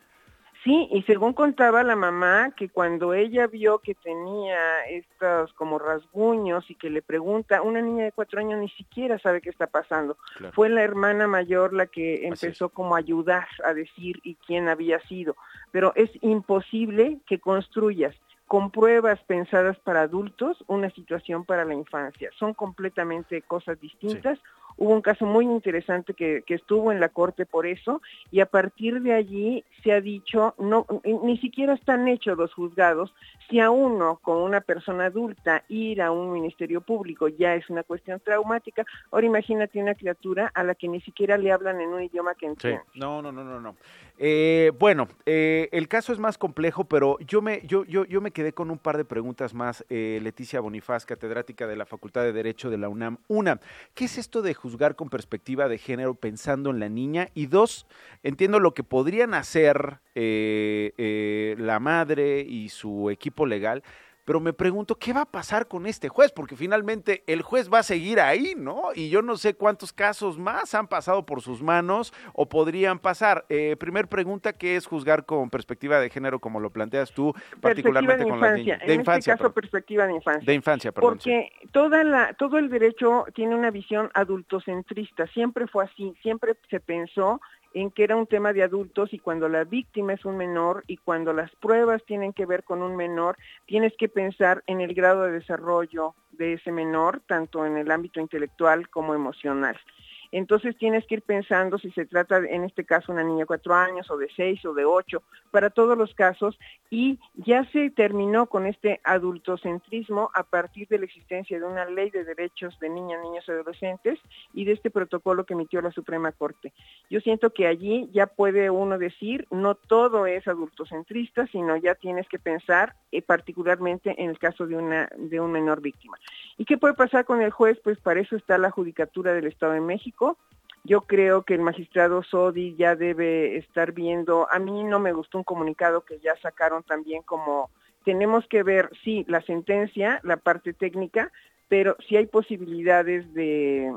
Sí, y según contaba la mamá, que cuando ella vio que tenía estos como rasguños y que le pregunta, una niña de cuatro años ni siquiera sabe qué está pasando. Claro. Fue la hermana mayor la que empezó como a ayudar a decir y quién había sido. Pero es imposible que construyas con pruebas pensadas para adultos una situación para la infancia. Son completamente cosas distintas. Hubo un caso muy interesante que, que estuvo en la corte por eso y a partir de allí se ha dicho, no, ni siquiera están hechos los juzgados, si a uno con una persona adulta ir a un ministerio público ya es una cuestión traumática, ahora imagínate una criatura a la que ni siquiera le hablan en un idioma que Sí. entiende. No, no, no, no, no. Eh, bueno, eh, el caso es más complejo, pero yo me, yo, yo, yo me quedé con un par de preguntas más. Eh, Leticia Bonifaz, catedrática de la Facultad de Derecho de la UNAM. Una, ¿qué es esto de juzgar con perspectiva de género pensando en la niña? Y dos, entiendo lo que podrían hacer eh, eh, la madre y su equipo legal, pero me pregunto, ¿qué va a pasar con este juez? Porque finalmente el juez va a seguir ahí, ¿no? Y yo no sé cuántos casos más han pasado por sus manos o podrían pasar. Eh, primer pregunta, ¿qué es juzgar con perspectiva de género como lo planteas tú, particularmente con las infancia, niñas? De en infancia, este caso perdón. perspectiva de infancia. De infancia, perdón. sí. Porque toda la, todo el derecho tiene una visión adultocentrista, siempre fue así, siempre se pensó en que era un tema de adultos y cuando la víctima es un menor y cuando las pruebas tienen que ver con un menor, tienes que pensar en el grado de desarrollo de ese menor, tanto en el ámbito intelectual como emocional. Entonces tienes que ir pensando si se trata, en este caso, una niña de cuatro años o de seis o de ocho, para todos los casos, y ya se terminó con este adultocentrismo a partir de la existencia de una ley de derechos de niñas, niños y adolescentes y de este protocolo que emitió la Suprema Corte. Yo siento que allí ya puede uno decir, no todo es adultocentrista, sino ya tienes que pensar eh, particularmente en el caso de una de un menor víctima. ¿Y qué puede pasar con el juez? Pues para eso está la Judicatura del Estado de México. Yo creo que el magistrado Sodi ya debe estar viendo, a mí no me gustó un comunicado que ya sacaron también como tenemos que ver, sí, la sentencia, la parte técnica, pero si hay posibilidades de,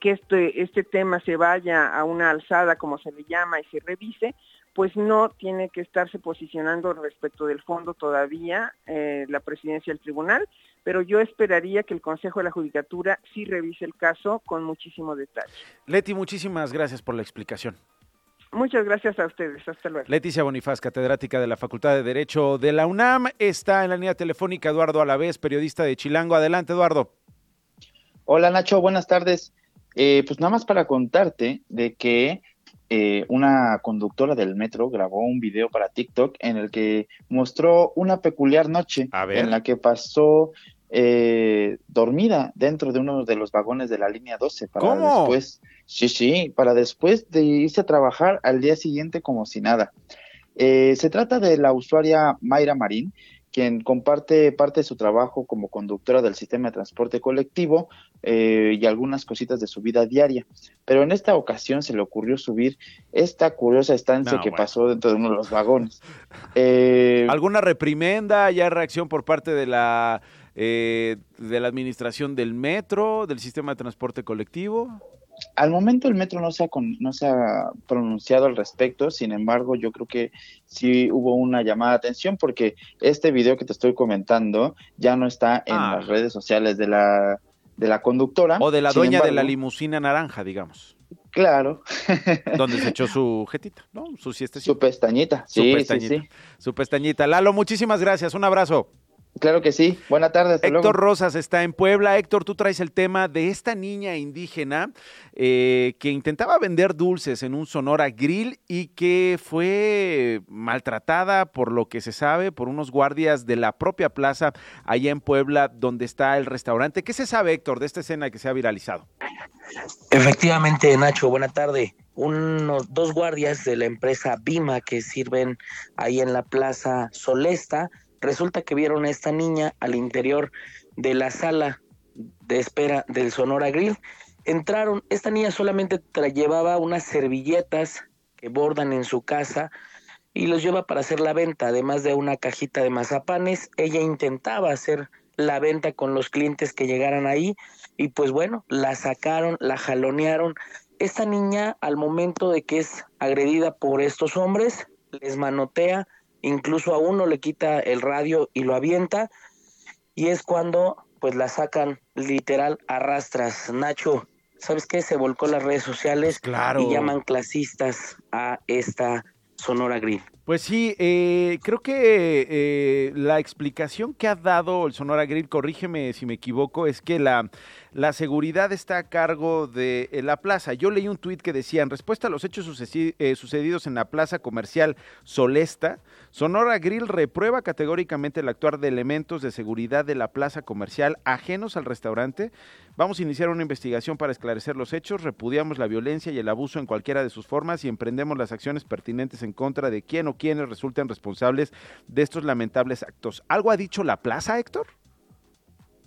que este, este tema se vaya a una alzada, como se le llama, y se revise, pues no tiene que estarse posicionando respecto del fondo todavía eh, la presidencia del tribunal, pero yo esperaría que el Consejo de la Judicatura sí revise el caso con muchísimo detalle. Leti, muchísimas gracias por la explicación. Muchas gracias a ustedes. Hasta luego. Leticia Bonifaz, catedrática de la Facultad de Derecho de la UNAM, está en la línea telefónica Eduardo Alavés, periodista de Chilango. Adelante, Eduardo. Hola Nacho, buenas tardes. Eh, pues nada más para contarte de que eh, una conductora del metro grabó un video para TikTok en el que mostró una peculiar noche en la que pasó eh, dormida dentro de uno de los vagones de la línea 12 para ¿Cómo? después, sí, sí, para después de irse a trabajar al día siguiente como si nada. Eh, se trata de la usuaria Mayra Marín, quien comparte parte de su trabajo como conductora del sistema de transporte colectivo eh, y algunas cositas de su vida diaria. Pero en esta ocasión se le ocurrió subir esta curiosa estancia que pasó dentro de uno de los vagones. Eh, ¿Alguna reprimenda, ya reacción por parte de la, eh, de la administración del metro, del sistema de transporte colectivo? Al momento el metro no se, ha no se ha pronunciado al respecto, sin embargo yo creo que sí hubo una llamada de atención porque este video que te estoy comentando ya no está en Ah. las redes sociales de la, de la conductora. O de la dueña de la limusina naranja, digamos. Claro. Donde se echó su jetita, ¿no? Su siesta. Su pestañita, Su sí, sí, pestañita. sí. Su pestañita. Lalo, muchísimas gracias. Un abrazo. Claro que sí. Buena tarde. Hasta Héctor luego. Rosas está en Puebla. Héctor, tú traes el tema de esta niña indígena eh, que intentaba vender dulces en un Sonora Grill y que fue maltratada, por lo que se sabe, por unos guardias de la propia plaza allá en Puebla, donde está el restaurante. ¿Qué se sabe, Héctor, de esta escena que se ha viralizado? Efectivamente, Nacho, buena tarde. Unos dos guardias de la empresa Bima que sirven ahí en la Plaza Solesta, resulta que vieron a esta niña al interior de la sala de espera del Sonora Grill. Entraron, esta niña solamente llevaba unas servilletas que bordan en su casa y los lleva para hacer la venta, además de una cajita de mazapanes. Ella intentaba hacer la venta con los clientes que llegaran ahí y pues bueno, la sacaron, la jalonearon. Esta niña al momento de que es agredida por estos hombres, les manotea, incluso a uno le quita el radio y lo avienta y es cuando pues la sacan literal a rastras. Nacho, ¿sabes qué? Se volcó las redes sociales claro. y llaman clasistas a esta Sonora Grill. Pues sí, eh, creo que eh, la explicación que ha dado el Sonora Grill, corrígeme si me equivoco, es que la, la seguridad está a cargo de eh, la plaza. Yo leí un tuit que decía, en respuesta a los hechos eh, sucedidos en la plaza comercial Solesta, Sonora Grill reprueba categóricamente el actuar de elementos de seguridad de la plaza comercial ajenos al restaurante. Vamos a iniciar una investigación para esclarecer los hechos, repudiamos la violencia y el abuso en cualquiera de sus formas y emprendemos las acciones pertinentes en contra de quien o quienes resulten responsables de estos lamentables actos. ¿Algo ha dicho la plaza, Héctor?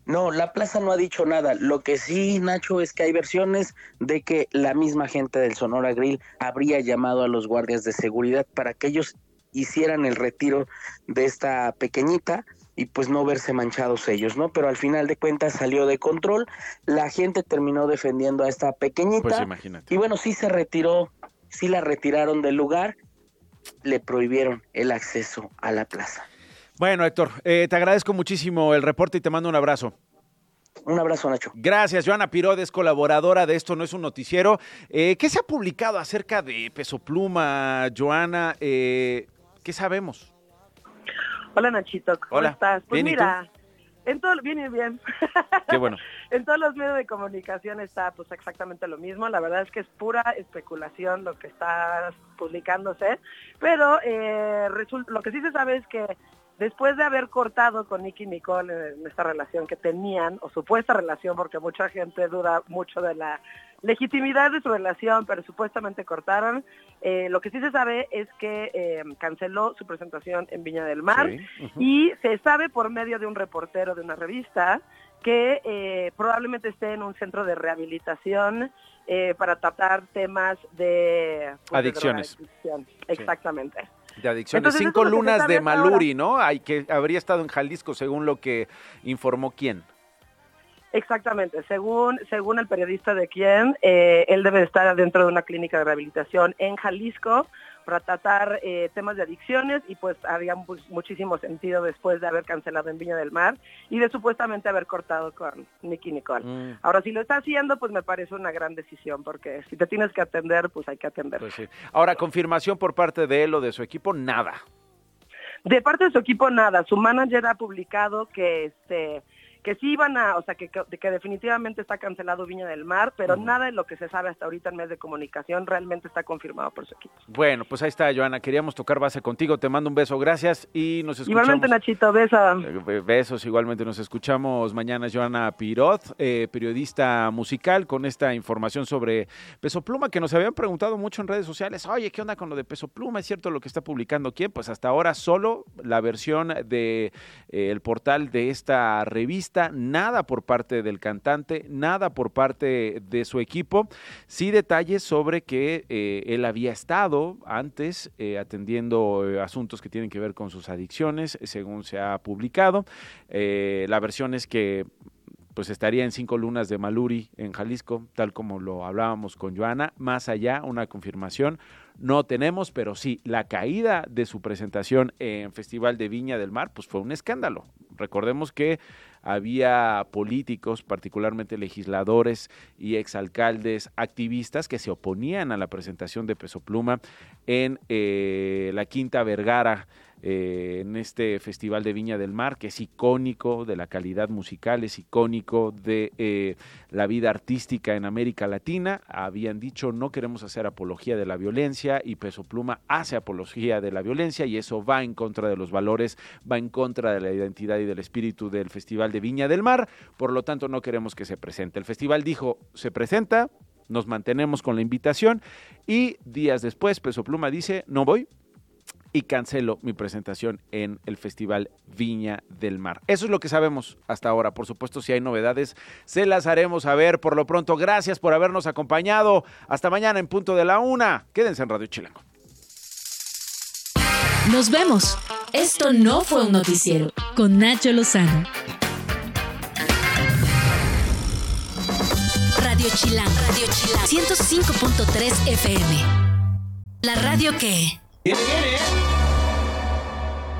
No, la plaza no ha dicho nada. Lo que sí, Nacho, es que hay versiones de que la misma gente del Sonora Grill habría llamado a los guardias de seguridad para que ellos hicieran el retiro de esta pequeñita y pues no verse manchados ellos, ¿no? Pero al final de cuentas salió de control, la gente terminó defendiendo a esta pequeñita Pues imagínate. y bueno, sí se retiró, sí la retiraron del lugar, le prohibieron el acceso a la plaza. Bueno, Héctor, eh, te agradezco muchísimo el reporte y te mando un abrazo. Un abrazo, Nacho. Gracias, Joana Pirod es colaboradora de Esto No es un Noticiero. Eh, ¿Qué se ha publicado acerca de Peso Pluma, Joana? Eh, ¿Qué sabemos? Hola Nachito, ¿cómo Hola, estás? Pues bien, ¿y mira, en todo, bien y bien. Qué bueno. en todos los medios de comunicación está pues exactamente lo mismo. La verdad es que es pura especulación lo que está publicándose, pero eh, lo que sí se sabe es que después de haber cortado con Nicky Nicole en esta relación que tenían, o supuesta relación, porque mucha gente duda mucho de la legitimidad de su relación, pero supuestamente cortaron, eh, lo que sí se sabe es que eh, canceló su presentación en Viña del Mar Sí, y se sabe por medio de un reportero de una revista que eh, probablemente esté en un centro de rehabilitación eh, para tratar temas de pues, Adicciones. Exactamente. De adicciones. Entonces, Cinco lunas de Maluri, ¿no? Hay que habría estado en Jalisco, según lo que informó quién. Exactamente, según según el periodista de quien, eh, él debe estar dentro de una clínica de rehabilitación en Jalisco para tratar eh, temas de adicciones y pues había mu- muchísimo sentido después de haber cancelado en Viña del Mar y de supuestamente haber cortado con Nicky Nicole. Mm. Ahora, si lo está haciendo, pues me parece una gran decisión porque si te tienes que atender, pues hay que atender. Pues sí. Ahora, confirmación por parte de él o de su equipo, nada. De parte de su equipo, nada. Su manager ha publicado que este que sí iban a, o sea, que, que, que definitivamente está cancelado Viña del Mar, pero nada de lo que se sabe hasta ahorita en medios de comunicación realmente está confirmado por su equipo. Bueno, pues ahí está, Joana. Queríamos tocar base contigo. Te mando un beso. Gracias y nos escuchamos. Igualmente, Nachito, besa. Besos, igualmente nos escuchamos mañana. Joana Piroz, eh, periodista musical, con esta información sobre Peso Pluma, que nos habían preguntado mucho en redes sociales. Oye, ¿qué onda con lo de Peso Pluma? ¿Es cierto lo que está publicando quién? Pues hasta ahora solo la versión de eh, el portal de esta revista, nada por parte del cantante, nada por parte de su equipo. Sí detalles sobre que eh, él había estado antes eh, atendiendo eh, asuntos que tienen que ver con sus adicciones, según se ha publicado. La versión es que pues estaría en cinco lunas de Maluri en Jalisco, tal como lo hablábamos con Joana. Más allá, una confirmación no tenemos, pero sí, la caída de su presentación en Festival de Viña del Mar, pues fue un escándalo. Recordemos que había políticos, particularmente legisladores y exalcaldes, activistas que se oponían a la presentación de Peso Pluma en eh, la Quinta Vergara eh, en este Festival de Viña del Mar, que es icónico de la calidad musical, es icónico de eh, la vida artística en América Latina. Habían dicho no queremos hacer apología de la violencia y Peso Pluma hace apología de la violencia y eso va en contra de los valores, va en contra de la identidad y del espíritu del Festival de Viña del Mar. Por lo tanto, no queremos que se presente. El festival dijo se presenta, nos mantenemos con la invitación y días después Peso Pluma dice no voy, y cancelo mi presentación en el Festival Viña del Mar. Eso es lo que sabemos hasta ahora. Por supuesto, si hay novedades, se las haremos saber. Por lo pronto, gracias por habernos acompañado. Hasta mañana en punto de la una. Quédense en Radio Chilango. Nos vemos. Esto no fue un noticiero con Nacho Lozano. Radio Chilango. Radio Chilango. 105.3 FM. La radio que... Viene, viene.